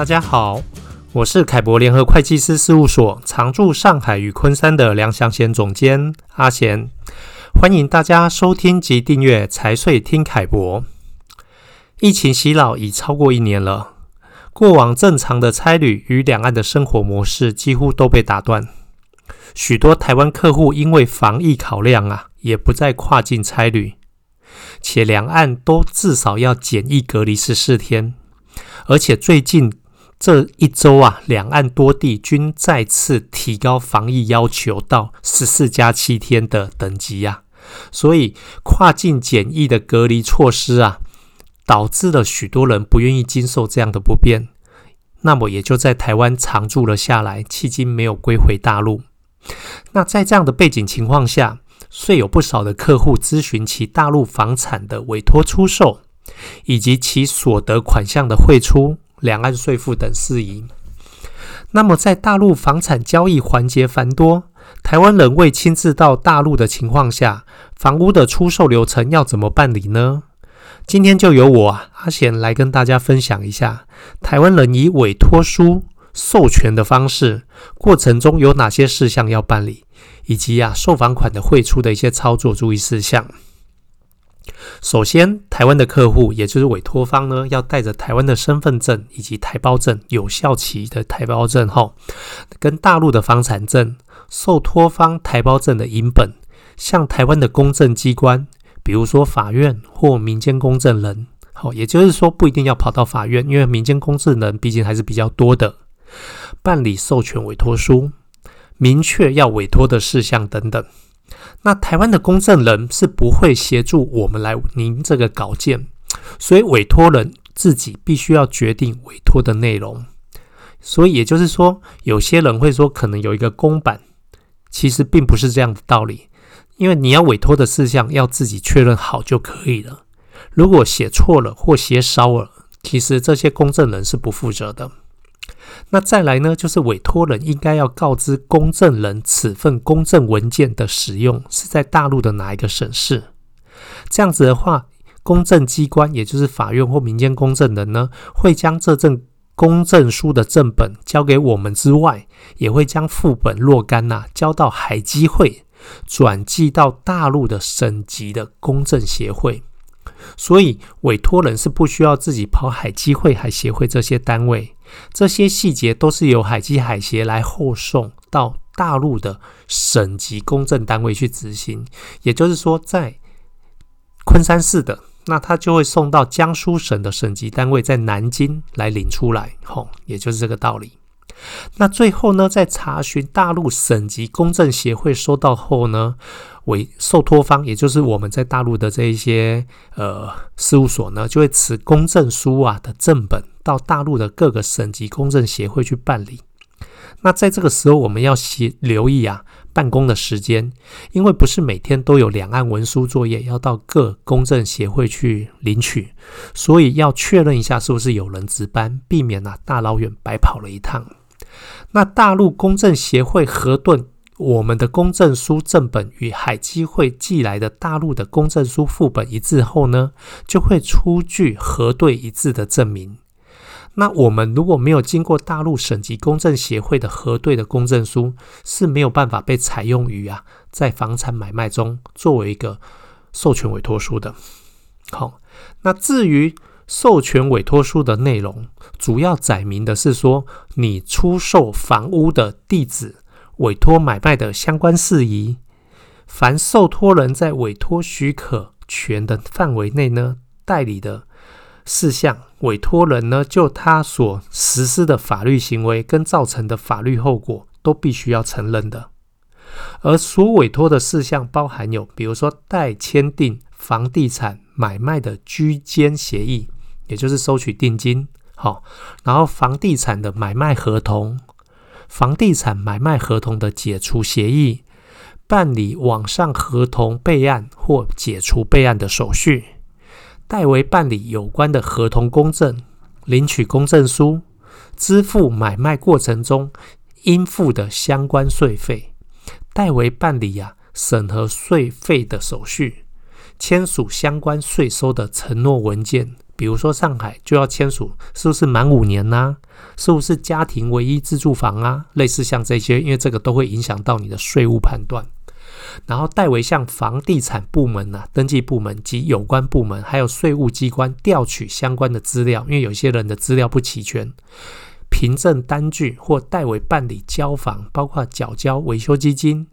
大家好，我是凯博联合会计师事务所常驻上海与昆山的梁祥贤总监阿贤，欢迎大家收听及订阅财税听凯博。疫情袭扰已超过一年了，过往正常的差旅与两岸的生活模式几乎都被打断，许多台湾客户因为防疫考量啊，也不再跨境差旅，且两岸都至少要检疫隔离十四天。而且最近这一周啊，两岸多地均再次提高防疫要求到十四加七天的等级啊，所以跨境检疫的隔离措施啊，导致了许多人不愿意经受这样的不便，那么也就在台湾常住了下来，迄今没有归回大陆。那在这样的背景情况下，虽有不少的客户咨询其大陆房产的委托出售。以及其所得款项的汇出、两岸税负等事宜。那么，在大陆房产交易环节繁多，台湾人未亲自到大陆的情况下，房屋的出售流程要怎么办理呢？今天就由我啊阿贤来跟大家分享一下，台湾人以委托书授权的方式，过程中有哪些事项要办理，以及啊售房款的汇出的一些操作注意事项。首先，台湾的客户，也就是委托方呢，要带着台湾的身份证以及台胞证有效期的台胞证后，跟大陆的房产证、受托方台胞证的影本，向台湾的公证机关，比如说法院或民间公证人，好，也就是说不一定要跑到法院，因为民间公证人毕竟还是比较多的，办理授权委托书，明确要委托的事项等等。那台湾的公证人是不会协助我们来您这个稿件，所以委托人自己必须要决定委托的内容。所以也就是说，有些人会说可能有一个公版，其实并不是这样的道理，因为你要委托的事项要自己确认好就可以了。如果写错了或写少了，其实这些公证人是不负责的。那再来呢，就是委托人应该要告知公证人，此份公证文件的使用是在大陆的哪一个省市。这样子的话，公证机关也就是法院或民间公证人呢，会将这证公证书的正本交给我们之外，也会将副本若干呐、交到海基会，转寄到大陆的省级的公证协会。所以委托人是不需要自己跑海基会、海协会这些单位。这些细节都是由海基海协来后送到大陆的省级公证单位去执行，也就是说，在昆山市的，那他就会送到江苏省的省级单位在南京来领出来，吼，也就是这个道理。那最后呢，在查询大陆省级公证协会收到后呢，为受托方，也就是我们在大陆的这一些呃事务所呢，就会持公证书啊的正本到大陆的各个省级公证协会去办理。那在这个时候，我们要留留意啊办公的时间，因为不是每天都有两岸文书作业要到各公证协会去领取，所以要确认一下是不是有人值班，避免啊大老远白跑了一趟。那大陆公证协会核对我们的公证书正本与海基会寄来的大陆的公证书副本一致后呢，就会出具核对一致的证明。那我们如果没有经过大陆省级公证协会的核对的公证书，是没有办法被采用于啊在房产买卖中作为一个授权委托书的。好，那至于。授权委托书的内容主要载明的是说，你出售房屋的地址、委托买卖的相关事宜。凡受托人在委托许可权的范围内呢，代理的事项，委托人呢就他所实施的法律行为跟造成的法律后果，都必须要承认的。而所委托的事项包含有，比如说代签订房地产买卖的居间协议。也就是收取定金，好，然后房地产的买卖合同、房地产买卖合同的解除协议、办理网上合同备案或解除备案的手续、代为办理有关的合同公证、领取公证书、支付买卖过程中应付的相关税费、代为办理呀、啊、审核税费的手续、签署相关税收的承诺文件。比如说上海就要签署，是不是满五年呢、啊？是不是家庭唯一自住房啊？类似像这些，因为这个都会影响到你的税务判断。然后代为向房地产部门啊、登记部门及有关部门，还有税务机关调取相关的资料，因为有些人的资料不齐全，凭证单据或代为办理交房，包括缴交维修基金、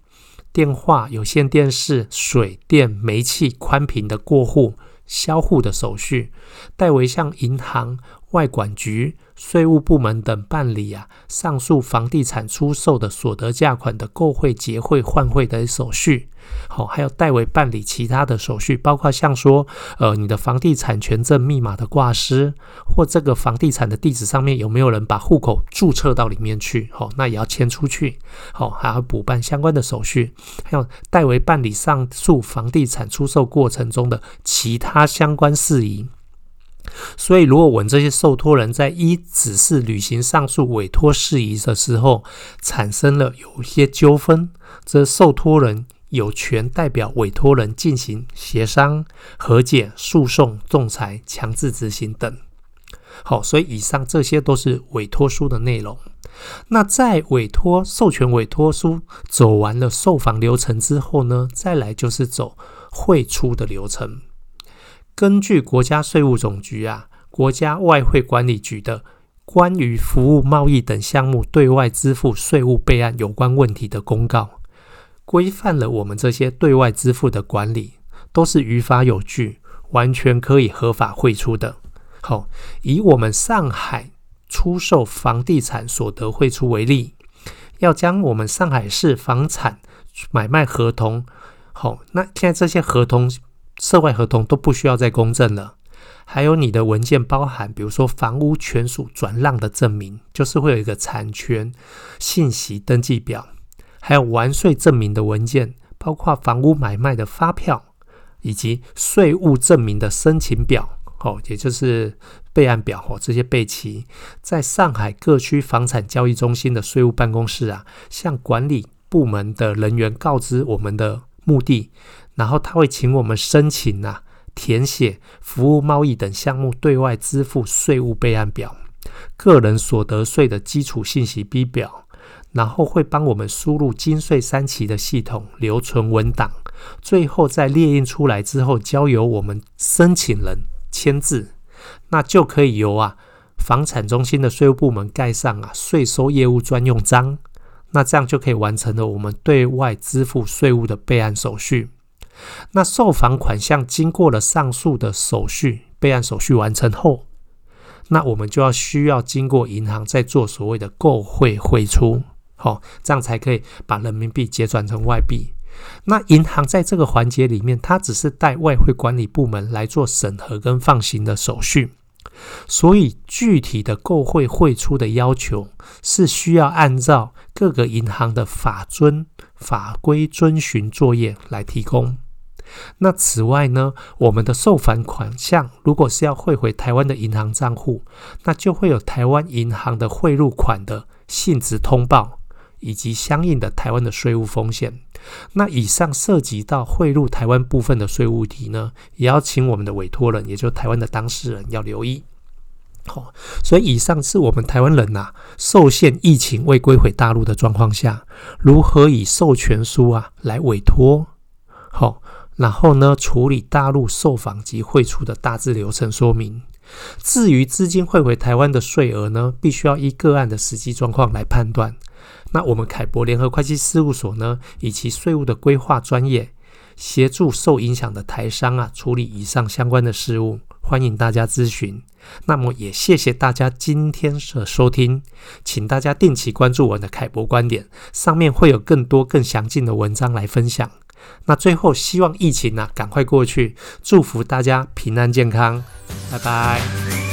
电话、有线电视、水电、煤气宽频的过户、销户的手续，代为向银行、外管局。税务部门等办理啊，上述房地产出售的所得价款的购汇、结汇、换汇的手续，好，还有代为办理其他的手续，包括像说，呃，你的房地产权证密码的挂失，或这个房地产的地址上面有没有人把户口注册到里面去，好，那也要迁出去，好，还要补办相关的手续，还有代为办理上述房地产出售过程中的其他相关事宜。所以，如果我们这些受托人在一只是履行上述委托事宜的时候，产生了有一些纠纷，则受托人有权代表委托人进行协商、和解、诉讼、仲裁、强制执行等。好，所以以上这些都是委托书的内容。那在委托授权委托书走完了售房流程之后呢，再来就是走汇出的流程。根据国家税务总局啊、国家外汇管理局的关于服务贸易等项目对外支付税务备案有关问题的公告，规范了我们这些对外支付的管理，都是于法有据，完全可以合法汇出的。好，以我们上海出售房地产所得汇出为例，要将我们上海市房产买卖合同，好，那现在这些合同。涉外合同都不需要再公证了，还有你的文件包含，比如说房屋权属转让的证明，就是会有一个产权信息登记表，还有完税证明的文件，包括房屋买卖的发票，以及税务证明的申请表，哦，也就是备案表哦，这些备齐，在上海各区房产交易中心的税务办公室啊，向管理部门的人员告知我们的目的。然后他会请我们申请啊，填写服务贸易等项目对外支付税务备案表、个人所得税的基础信息 B 表，然后会帮我们输入金税三期的系统留存文档，最后在列印出来之后，交由我们申请人签字，那就可以由啊房产中心的税务部门盖上啊税收业务专用章，那这样就可以完成了我们对外支付税务的备案手续。那售房款项经过了上述的手续备案手续完成后，那我们就要需要经过银行再做所谓的购汇汇出，好，这样才可以把人民币结转成外币。那银行在这个环节里面，它只是带外汇管理部门来做审核跟放行的手续，所以具体的购汇汇出的要求是需要按照各个银行的法遵法规遵循作业来提供。那此外呢，我们的售房款项如果是要汇回台湾的银行账户，那就会有台湾银行的汇入款的信质通报，以及相应的台湾的税务风险。那以上涉及到汇入台湾部分的税务题呢，也要请我们的委托人，也就是台湾的当事人要留意。好，所以以上是我们台湾人呐、受限疫情未归回大陆的状况下，如何以授权书啊来委托。好。然后呢，处理大陆售房及汇出的大致流程说明。至于资金汇回台湾的税额呢，必须要依个案的实际状况来判断。那我们凯博联合会计事务所呢，以其税务的规划专业，协助受影响的台商啊处理以上相关的事务，欢迎大家咨询。那么也谢谢大家今天的收听，请大家定期关注我的凯博观点，上面会有更多更详尽的文章来分享。那最后，希望疫情呢、赶快过去，祝福大家平安健康，拜拜。